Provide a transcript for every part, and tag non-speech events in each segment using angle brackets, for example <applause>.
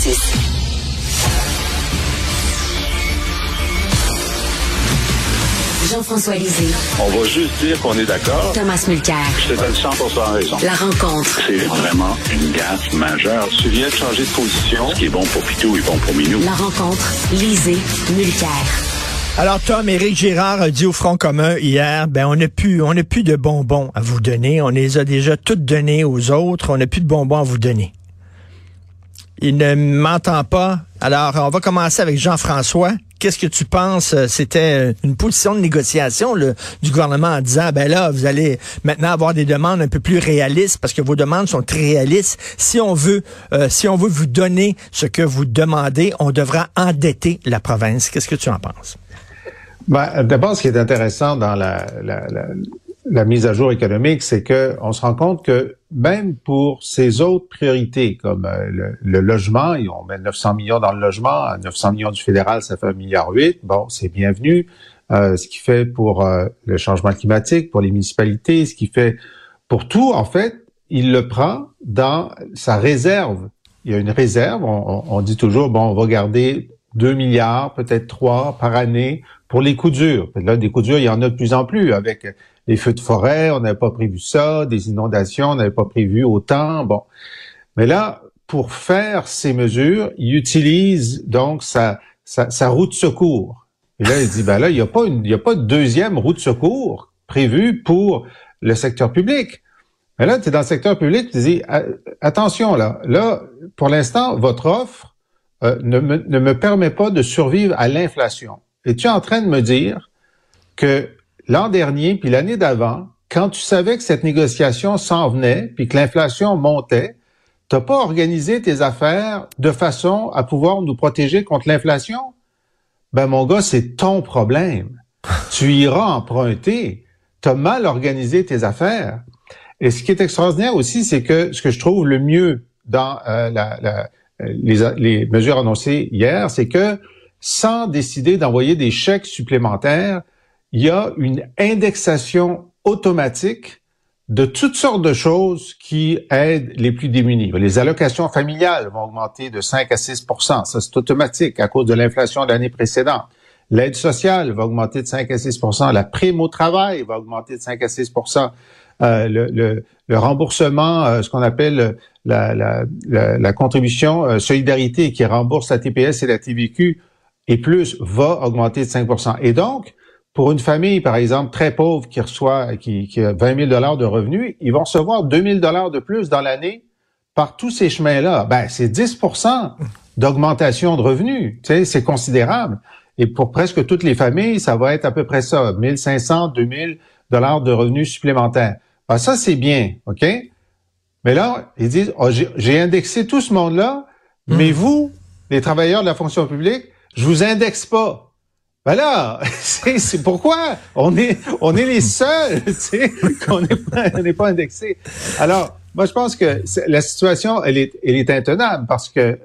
Francis. Jean-François Lisée. On va juste dire qu'on est d'accord. Thomas Mulcair. Je te donne 100 raison. La rencontre. C'est vraiment une gaffe majeure. Tu viens de changer de position. Ce qui est bon pour Pitou est bon pour Minou. La rencontre. Lisée. Mulcair. Alors Tom, Éric Girard a dit au Front commun hier, ben on n'a plus, on n'a plus de bonbons à vous donner. On les a déjà toutes donnés aux autres. On n'a plus de bonbons à vous donner. Il ne m'entend pas. Alors, on va commencer avec Jean-François. Qu'est-ce que tu penses? C'était une position de négociation du gouvernement en disant, ben là, vous allez maintenant avoir des demandes un peu plus réalistes parce que vos demandes sont très réalistes. Si on veut, euh, si on veut vous donner ce que vous demandez, on devra endetter la province. Qu'est-ce que tu en penses? Ben, D'abord, ce qui est intéressant dans la, la mise à jour économique, c'est que on se rend compte que même pour ces autres priorités, comme euh, le, le, logement, on met 900 millions dans le logement, 900 millions du fédéral, ça fait un milliard huit. Bon, c'est bienvenu. Euh, ce qui fait pour euh, le changement climatique, pour les municipalités, ce qui fait pour tout, en fait, il le prend dans sa réserve. Il y a une réserve. On, on dit toujours, bon, on va garder 2 milliards, peut-être 3 par année pour les coups durs. Là, des coups durs, il y en a de plus en plus avec les feux de forêt, on n'avait pas prévu ça, des inondations, on n'avait pas prévu autant. Bon. Mais là, pour faire ces mesures, il utilise donc sa, sa, sa roue de secours. Et là, il dit, ben là, il n'y a, pas une, il y a pas de deuxième roue de secours prévue pour le secteur public. Mais là, tu es dans le secteur public, tu dis, attention là, là, pour l'instant, votre offre euh, ne me permet pas de survivre à l'inflation. Et tu es en train de me dire que l'an dernier puis l'année d'avant, quand tu savais que cette négociation s'en venait puis que l'inflation montait, t'as pas organisé tes affaires de façon à pouvoir nous protéger contre l'inflation? Ben, mon gars, c'est ton problème. <laughs> tu iras emprunter. T'as mal organisé tes affaires. Et ce qui est extraordinaire aussi, c'est que ce que je trouve le mieux dans euh, la, la, les, les mesures annoncées hier, c'est que sans décider d'envoyer des chèques supplémentaires, il y a une indexation automatique de toutes sortes de choses qui aident les plus démunis. Les allocations familiales vont augmenter de 5 à 6% Ça, c'est automatique à cause de l'inflation de l'année précédente. L'aide sociale va augmenter de 5 à 6% La prime au travail va augmenter de 5 à 6 euh, le, le, le, remboursement, euh, ce qu'on appelle la, la, la, contribution euh, solidarité qui rembourse la TPS et la TVQ et plus, va augmenter de 5% Et donc, pour une famille, par exemple, très pauvre qui reçoit, qui, qui a 20 000 dollars de revenus, ils vont recevoir 2 000 dollars de plus dans l'année par tous ces chemins-là. Ben, c'est 10% d'augmentation de revenus. Tu sais, c'est considérable. Et pour presque toutes les familles, ça va être à peu près ça, 1500, 2000 dollars de revenus supplémentaires. Ben, ça, c'est bien, OK? Mais là, ils disent, oh, j'ai indexé tout ce monde-là, mais hmm. vous, les travailleurs de la fonction publique, je vous indexe pas. Ben là, <laughs> c'est pourquoi on est on est les seuls, <laughs> tu sais, qu'on n'est pas, pas indexé. Alors, moi, je pense que la situation, elle est, elle est intenable parce que, euh,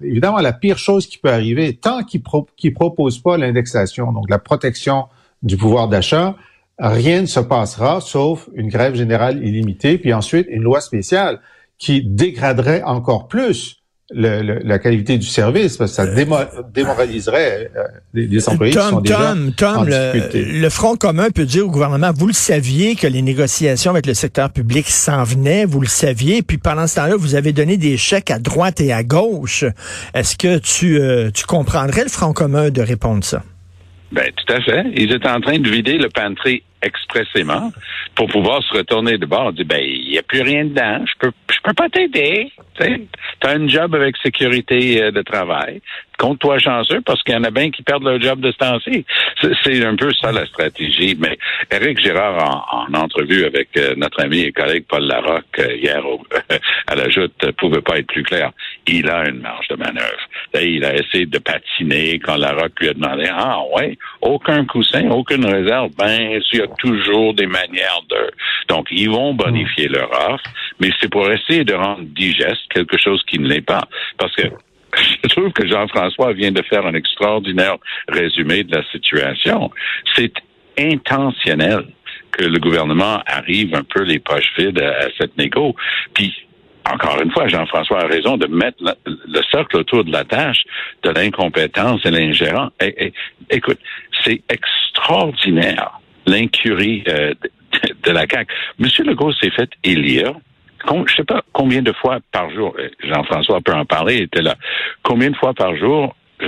évidemment, la pire chose qui peut arriver, tant qu'ils pro, proposent pas l'indexation, donc la protection du pouvoir d'achat, rien ne se passera sauf une grève générale illimitée, puis ensuite une loi spéciale qui dégraderait encore plus le, la qualité du service parce que ça démoraliserait euh, les, employés Tom, qui sont déjà Tom, le, Front commun peut dire au gouvernement, vous le saviez que les négociations avec le secteur public s'en venaient, vous le saviez, puis pendant ce temps-là, vous avez donné des chèques à droite et à gauche. Est-ce que tu, euh, tu comprendrais le Front commun de répondre ça? Ben, tout à fait. Ils étaient en train de vider le pantry expressément pour pouvoir se retourner de bord. On dit, ben, il n'y a plus rien dedans. Je peux, je peux pas t'aider. Tu as un job avec sécurité euh, de travail. Compte-toi chanceux parce qu'il y en a bien qui perdent leur job de ce temps-ci. C'est un peu ça la stratégie. Mais Éric Girard, en, entrevue avec euh, notre ami et collègue Paul Larocque euh, hier <laughs> à la joute, pouvait pas être plus clair. Il a une marge de manœuvre. il a essayé de patiner quand Larocque lui a demandé, ah ouais, aucun coussin, aucune réserve. Ben, il y a toujours des manières de... Donc, ils vont bonifier leur offre, mais c'est pour essayer de rendre digeste quelque chose qui ne l'est pas. Parce que <laughs> je trouve que Jean-François vient de faire un extraordinaire résumé de la situation. C'est intentionnel que le gouvernement arrive un peu les poches vides à, cette négo. Puis encore une fois, Jean-François a raison de mettre le, cercle autour de la tâche de l'incompétence et l'ingérence. écoute, c'est extraordinaire l'incurie euh, de, la CAQ. Monsieur Legault s'est fait élire je sais pas combien de fois par jour, euh, Jean-François peut en parler, il était là, combien de fois par jour <laughs>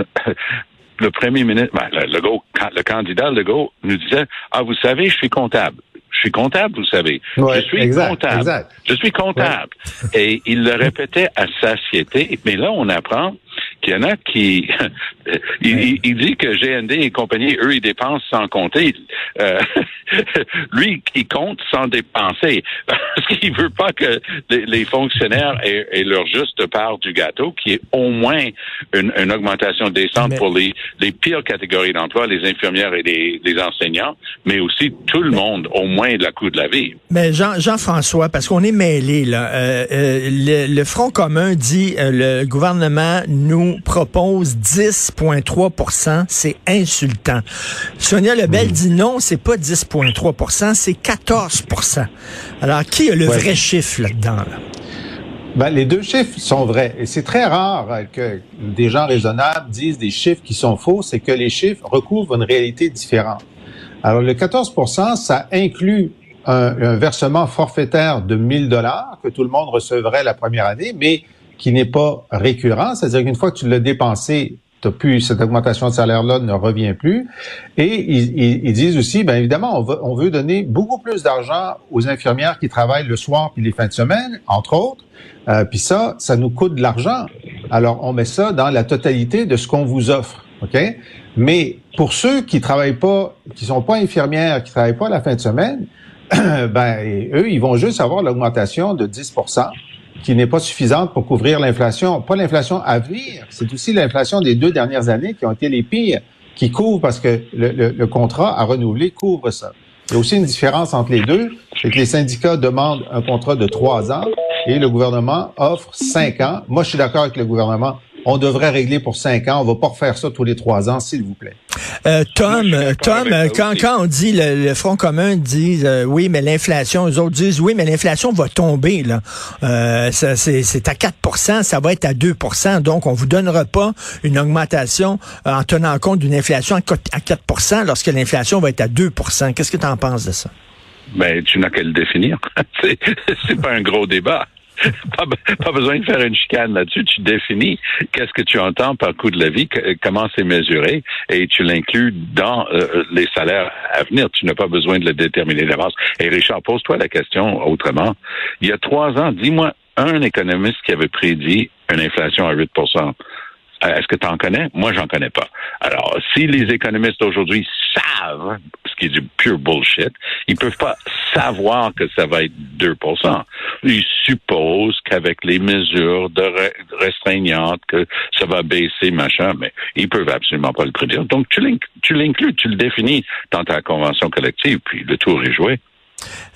le premier ministre, ben, le, le, le candidat Legault nous disait, ah, vous savez, je suis comptable. Je suis comptable, vous savez. je suis comptable. Je suis comptable. Et il le répétait à satiété. Mais là, on apprend qu'il y en a qui... <laughs> il, dit que GND et compagnie, eux, ils dépensent sans compter. Euh, <laughs> lui, il compte sans dépenser. <laughs> Parce qu'il veut pas que les, fonctionnaires aient, leur juste part du gâteau, qui est au moins une, augmentation décente pour les, les pires catégories d'emploi, les infirmières et les, enseignants, mais aussi tout le monde, au moins de la coût de la vie. Mais Jean, Jean-François, parce qu'on est mêlés, là, euh, euh, le, le, Front commun dit le gouvernement nous propose 10,3 C'est insultant. Sonia Lebel dit non, c'est pas 10,3% c'est 14% Alors, qui a le vrai chiffre là-dedans? Ben, les deux chiffres sont vrais. Et c'est très rare que des gens raisonnables disent des chiffres qui sont faux. C'est que les chiffres recouvrent une réalité différente. Alors, le 14% ça inclut un, un, versement forfaitaire de 1000 dollars que tout le monde recevrait la première année, mais qui n'est pas récurrent, c'est-à-dire qu'une fois que tu l'as dépensé, t'as plus cette augmentation de salaire-là ne revient plus. Et ils, disent aussi, bien évidemment, on veut, on veut donner beaucoup plus d'argent aux infirmières qui travaillent le soir puis les fins de semaine, entre autres. Euh, puis ça, ça nous coûte de l'argent. Alors on met ça dans la totalité de ce qu'on vous offre, ok? Mais pour ceux qui travaillent pas, qui sont pas infirmières, qui travaillent pas la fin de semaine, <clears throat> ben eux, ils vont juste avoir l'augmentation de 10 qui n'est pas suffisante pour couvrir l'inflation. Pas l'inflation à venir, c'est aussi l'inflation des deux dernières années qui ont été les pires, qui couvrent parce que le, contrat à renouveler couvre ça. Il y a aussi une différence entre les deux, c'est que les syndicats demandent un contrat de trois ans et le gouvernement offre cinq ans. Moi, je suis d'accord avec le gouvernement on devrait régler pour cinq ans. On va pas refaire ça tous les trois ans, s'il vous plaît. Euh, Tom, Tom, quand, quand on dit le, Front commun dit euh, oui, mais l'inflation, les autres disent oui, mais l'inflation va tomber là. Euh, c'est à 4% ça va être à 2% donc on vous donnera pas une augmentation en tenant compte d'une inflation à 4% lorsque l'inflation va être à 2% Qu'est-ce que tu en penses de ça? Ben, tu n'as qu'à le définir. <laughs> c'est pas un gros débat. <laughs> pas, besoin de faire une chicane là-dessus. Tu définis qu'est-ce que tu entends par coût de la vie, comment c'est mesuré, et tu l'inclus dans euh, les salaires à venir. Tu n'as pas besoin de le déterminer d'avance. Et Richard, pose-toi la question autrement. Il y a trois ans, dis-moi un économiste qui avait prédit une inflation à 8 euh, est-ce que tu en connais? Moi, j'en connais pas. Alors, si les économistes aujourd'hui savent, ce qui est du pure bullshit, ils peuvent pas savoir que ça va être 2% Ils supposent qu'avec les mesures de restreignantes, que ça va baisser, machin, mais ils peuvent absolument pas le prédire. Donc, tu l'inclus, tu le définis dans ta convention collective, puis le tour est joué.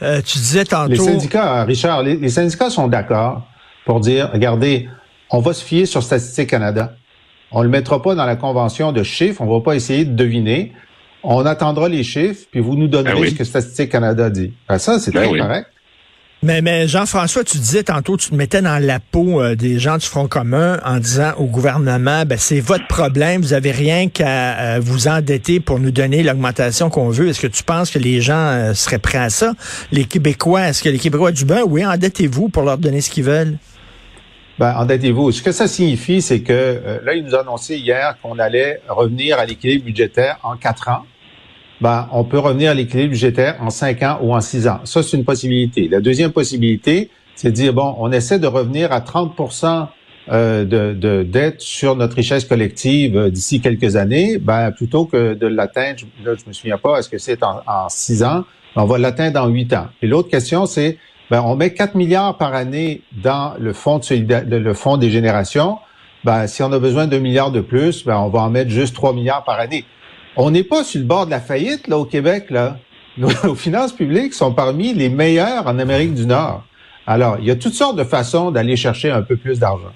Euh, tu disais tantôt... Les syndicats, Richard, les syndicats sont d'accord pour dire, regardez, on va se fier sur Statistique Canada. On le mettra pas dans la convention de chiffres. On va pas essayer de deviner. On attendra les chiffres, puis vous nous donnerez ben ce que Statistique Canada dit. Ben ça, c'est ben très correct. Mais, mais Jean-François, tu disais tantôt, tu te mettais dans la peau euh, des gens du Front commun en disant au gouvernement, ben, c'est votre problème, vous avez rien qu'à euh, vous endetter pour nous donner l'augmentation qu'on veut. Est-ce que tu penses que les gens euh, seraient prêts à ça? Les Québécois, est-ce que les Québécois du ben oui, endettez-vous pour leur donner ce qu'ils veulent? Ben, endettez-vous. Ce que ça signifie, c'est que euh, là, il nous a annoncé hier qu'on allait revenir à l'équilibre budgétaire en quatre ans. Ben, on peut revenir à l'équilibre budgétaire en cinq ans ou en six ans. Ça, c'est une possibilité. La deuxième possibilité, c'est de dire, bon, on essaie de revenir à 30% euh, de, de dette sur notre richesse collective euh, d'ici quelques années, ben, plutôt que de l'atteindre, là, je me souviens pas, est-ce que c'est en, en, six ans, on va l'atteindre en huit ans. Et l'autre question, c'est ben, on met 4 milliards par année dans le fonds, de le fonds des générations. Ben, si on a besoin d'un milliard de plus, ben, on va en mettre juste 3 milliards par année. On n'est pas sur le bord de la faillite là au Québec. Là. <laughs> Nos, finances publiques sont parmi les meilleures en Amérique du Nord. Alors, il y a toutes sortes de façons d'aller chercher un peu plus d'argent.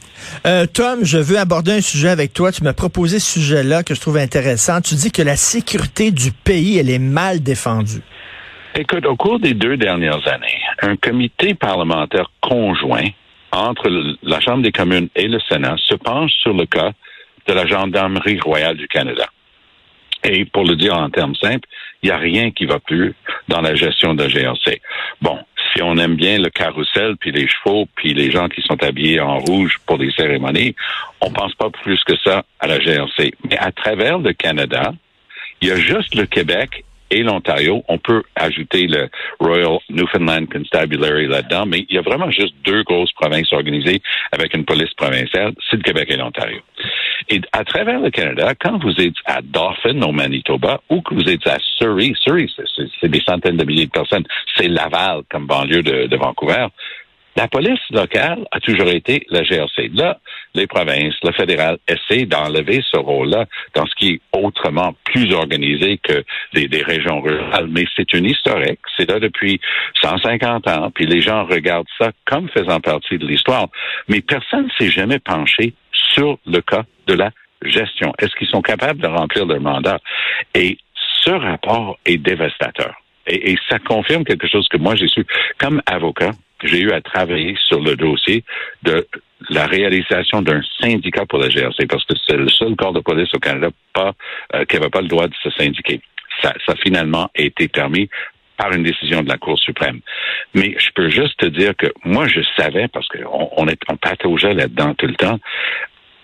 Euh, Tom, je veux aborder un sujet avec toi. Tu m'as proposé ce sujet-là que je trouve intéressant. Tu dis que la sécurité du pays, elle est mal défendue. Écoute, au cours des deux dernières années, un comité parlementaire conjoint entre la Chambre des communes et le Sénat se penche sur le cas de la Gendarmerie royale du Canada. Et pour le dire en termes simples, il n'y a rien qui va plus dans la gestion de la GRC. Bon, si on aime bien le carrousel, puis les chevaux, puis les gens qui sont habillés en rouge pour des cérémonies, on pense pas plus que ça à la GRC. Mais à travers le Canada, il y a juste le Québec et l'Ontario. On peut ajouter le Royal Newfoundland Constabulary là-dedans, mais il y a vraiment juste deux grosses provinces organisées avec une police provinciale, c'est le Québec et l'Ontario. Et à travers le Canada, quand vous êtes à Dauphin, au Manitoba, ou que vous êtes à Surrey, Surrey, c'est des centaines de milliers de personnes, c'est Laval comme banlieue de, de Vancouver, la police locale a toujours été la GRC. Là, les provinces, le fédéral essaient d'enlever ce rôle-là dans ce qui est autrement plus organisé que des, régions rurales. Mais c'est une historique. C'est là depuis 150 ans. Puis les gens regardent ça comme faisant partie de l'histoire. Mais personne ne s'est jamais penché sur le cas de la gestion. Est-ce qu'ils sont capables de remplir leur mandat? Et ce rapport est dévastateur. Et ça confirme quelque chose que moi j'ai su comme avocat j'ai eu à travailler sur le dossier de la réalisation d'un syndicat pour la GRC, parce que c'est le seul corps de police au Canada pas, euh, qui n'avait pas le droit de se syndiquer. Ça, ça a finalement été permis par une décision de la Cour suprême. Mais je peux juste te dire que moi, je savais, parce qu'on on, est, on pataugeait là-dedans tout le temps,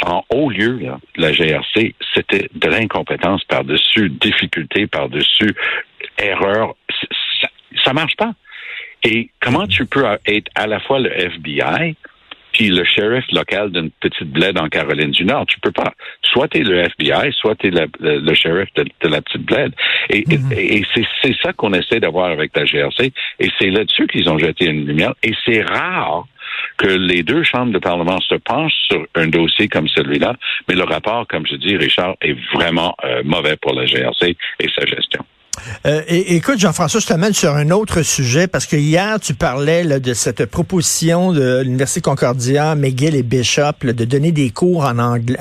en haut lieu, là, la GRC, c'était de l'incompétence par-dessus, difficulté par-dessus, erreur. Ça, ça marche pas. Et comment tu peux être à la fois le FBI puis le shérif local d'une petite bled en Caroline du Nord? Tu peux pas. Soit tu es le FBI, soit tu es le, le, shérif de, la petite bled. Et, et, c'est ça qu'on essaie d'avoir avec la GRC. Et c'est là-dessus qu'ils ont jeté une lumière. Et c'est rare que les deux chambres de Parlement se penchent sur un dossier comme celui-là. Mais le rapport, comme je dis, Richard, est vraiment euh, mauvais pour la GRC et sa gestion. Euh, écoute, Jean-François, je t'amène sur un autre sujet parce que hier, tu parlais de cette proposition de l'Université Concordia, McGill et Bishop de donner des cours en anglais,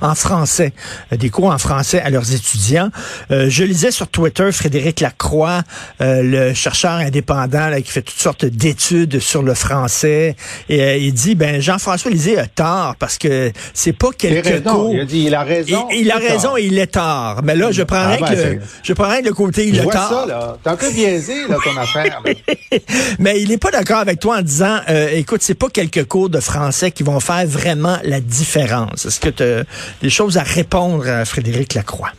en, français, euh, des cours en français à leurs étudiants. Euh, je lisais sur Twitter Frédéric Lacroix, le chercheur indépendant qui fait toutes sortes d'études sur le français, et il dit ben Jean-François Lisée a tort parce que c'est pas quelques cours. Il a dit il a raison. Il, a raison et il est tort. Mais là, je prendrais ah, ben, je prendrais le côté je vois ça, là. T'es un peu biaisé, là, ton affaire. <laughs> Mais il n'est pas d'accord avec toi en disant, euh, écoute, c'est pas quelques cours de français qui vont faire vraiment la différence. Est-ce que tu as des choses à répondre à Frédéric Lacroix?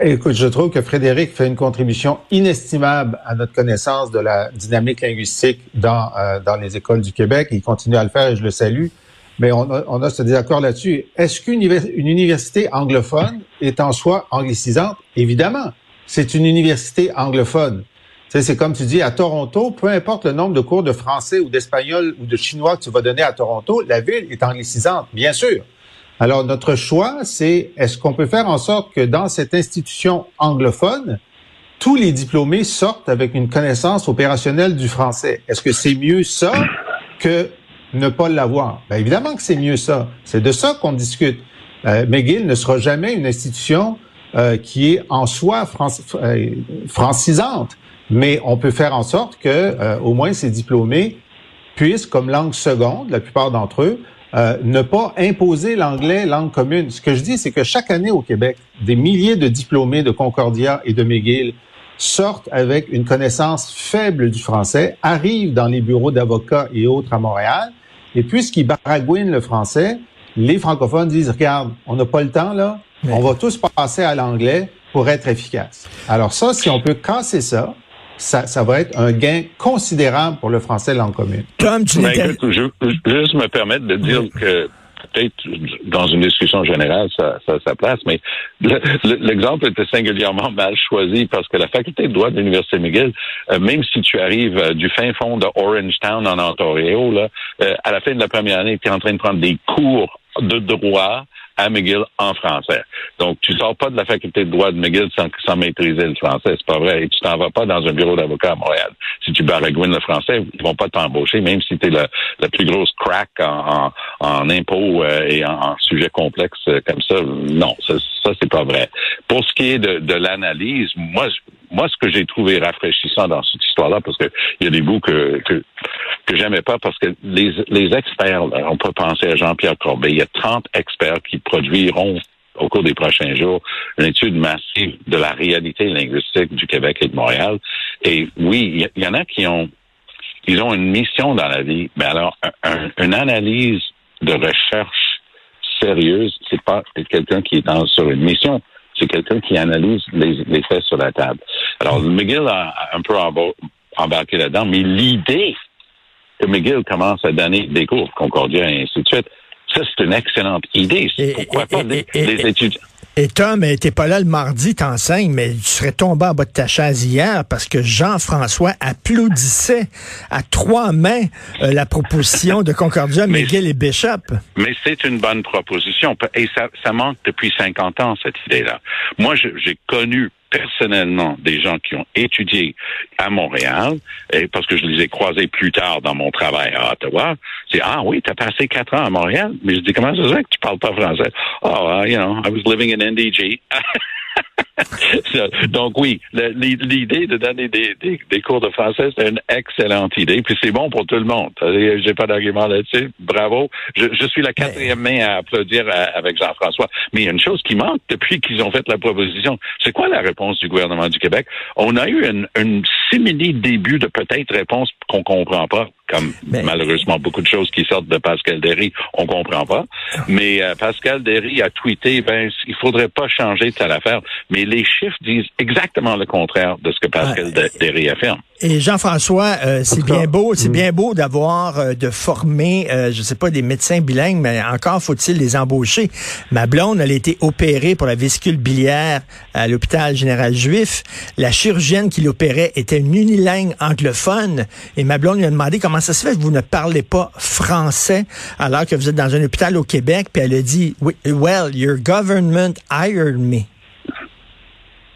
Écoute, je trouve que Frédéric fait une contribution inestimable à notre connaissance de la dynamique linguistique dans, euh, dans les écoles du Québec. Il continue à le faire et je le salue. Mais on a, on a ce désaccord là-dessus. Est-ce qu'une université anglophone est en soi anglicisante? Évidemment c'est une université anglophone. C'est comme tu dis, à Toronto, peu importe le nombre de cours de français ou d'espagnol ou de chinois que tu vas donner à Toronto, la ville est anglicisante, bien sûr. Alors, notre choix, c'est est-ce qu'on peut faire en sorte que dans cette institution anglophone, tous les diplômés sortent avec une connaissance opérationnelle du français? Est-ce que c'est mieux ça que ne pas l'avoir? Bien, évidemment que c'est mieux ça. C'est de ça qu'on discute. Euh, McGill ne sera jamais une institution euh, qui est en soi euh, francisante, mais on peut faire en sorte que euh, au moins ces diplômés puissent, comme langue seconde, la plupart d'entre eux, ne pas imposer l'anglais langue commune. Ce que je dis, c'est que chaque année au Québec, des milliers de diplômés de Concordia et de McGill sortent avec une connaissance faible du français, arrivent dans les bureaux d'avocats et autres à Montréal, et puisqu'ils baragouinent le français, les francophones disent, regarde, on n'a pas le temps, là, on va tous passer à l'anglais pour être efficace. Alors ça, si on peut casser ça, ça, ça va être un gain considérable pour le français langue commune. Tom, tu ben, écoute, je, juste me permettre de dire que peut-être dans une discussion générale, ça, ça, ça place, mais l'exemple était singulièrement mal choisi parce que la faculté de droit de l'Université McGill, euh, même si tu arrives euh, du fin fond de Orangetown en Ontario, là, euh, à la fin de la première année, tu es en train de prendre des cours de droit à McGill en français. Donc, tu sors pas de la faculté de droit de McGill sans, maîtriser le français, c'est pas vrai. Et tu t'en vas pas dans un bureau d'avocat à Montréal. Si tu baragouines le français, ils vont pas t'embaucher, même si tu es la, plus grosse crack en, en, impôts euh, et en, en sujets complexes euh, comme ça. Non, ça, ça c'est pas vrai. Pour ce qui est de, de l'analyse, moi, moi, ce que j'ai trouvé rafraîchissant dans cette histoire-là, parce que il y a des bouts que, que, que j'aimais pas, parce que les, les experts, on peut penser à Jean-Pierre Corbet, il y a 30 experts qui produiront au cours des prochains jours une étude massive de la réalité linguistique du Québec et de Montréal. Et oui, il y, en a qui ont ils ont une mission dans la vie, mais alors une analyse de recherche sérieuse, c'est pas quelqu'un qui est sur une mission, c'est quelqu'un qui analyse les, faits sur la table. Alors McGill a un peu embarqué là-dedans, mais l'idée que McGill commence à donner des cours, Concordia et ainsi de suite, ça, c'est une excellente idée. Pourquoi pas les, étudiants? Et Tom, t'es pas là le mardi, t'enseignes, mais tu serais tombé en bas de ta chaise hier parce que Jean-François applaudissait à trois mains euh, la proposition de Concordia, <laughs> McGill et Bishop. Mais c'est une bonne proposition et ça, ça manque depuis 50 ans, cette idée-là. Moi, j'ai connu personnellement des gens qui ont étudié à Montréal, et parce que je les ai croisés plus tard dans mon travail à Ottawa, c'est ah oui, tu as passé quatre ans à Montréal, mais je dis comment ça se fait que tu parles pas français? Oh, you know, I was living in NDG. <laughs> Donc oui, l'idée de donner des, des, cours de français, c'est une excellente idée. Puis c'est bon pour tout le monde. J'ai pas d'argument là-dessus. Bravo. Je, je, suis la quatrième main à applaudir avec Jean-François. Mais il y a une chose qui manque depuis qu'ils ont fait la proposition. C'est quoi la réponse du gouvernement du Québec? On a eu une, une simili début de peut-être réponse qu'on comprend pas comme malheureusement beaucoup de choses qui sortent de Pascal Derry, on comprend pas. Mais euh, Pascal Derry a tweeté, ben il faudrait pas changer telle affaire. Mais les chiffres disent exactement le contraire de ce que Pascal Derry affirme. Et Jean-François, euh, c'est bien beau, c'est hmm. bien beau d'avoir euh, de former, euh, je sais pas, des médecins bilingues, mais encore faut-il les embaucher. Ma blonde, elle a été opérée pour la vésicule biliaire à l'hôpital général juif. La chirurgienne qui l'opérait était une unilingue anglophone. Et ma blonde lui a demandé comment ça se fait? Que vous ne parlez pas français alors que vous êtes dans un hôpital au Québec. Puis elle a dit, well, your government hired me.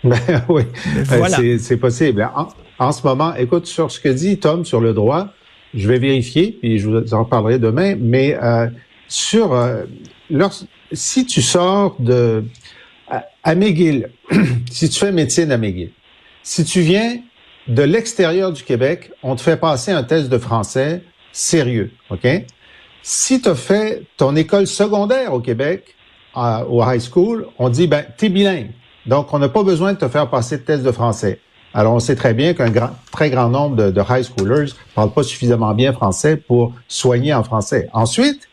Ben <laughs> oui, voilà. c'est possible en ce moment, écoute, sur ce que dit Tom sur le droit, je vais vérifier, puis je vous en parlerai demain, mais euh, sur euh, si tu sors de à, McGill, <clears throat> si tu fais médecine à McGill, si tu viens de l'extérieur du Québec, on te fait passer un test de français sérieux, OK? Si tu as fait ton école secondaire au Québec, au high school, on dit, ben, t'es bilingue. Donc, on n'a pas besoin de te faire passer de test de français. Alors, on sait très bien qu'un grand, très grand nombre de, high schoolers ne parlent pas suffisamment bien français pour soigner en français. Ensuite,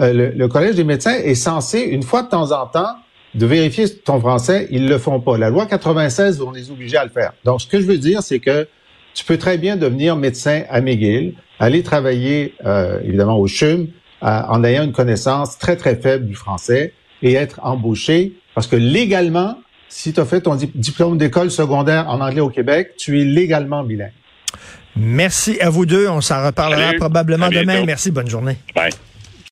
euh, le, Collège des médecins est censé, une fois de temps en temps, de vérifier ton français. Ils le font pas. La loi 96, on les oblige à le faire. Donc, ce que je veux dire, c'est que tu peux très bien devenir médecin à McGill, aller travailler, euh, évidemment, au CHUM, euh, en ayant une connaissance très, très faible du français et être embauché parce que légalement, si tu as fait ton diplôme d'école secondaire en anglais au Québec, tu es légalement bilingue. Merci à vous deux. On s'en reparlera probablement demain. Merci. Bonne journée. Bye.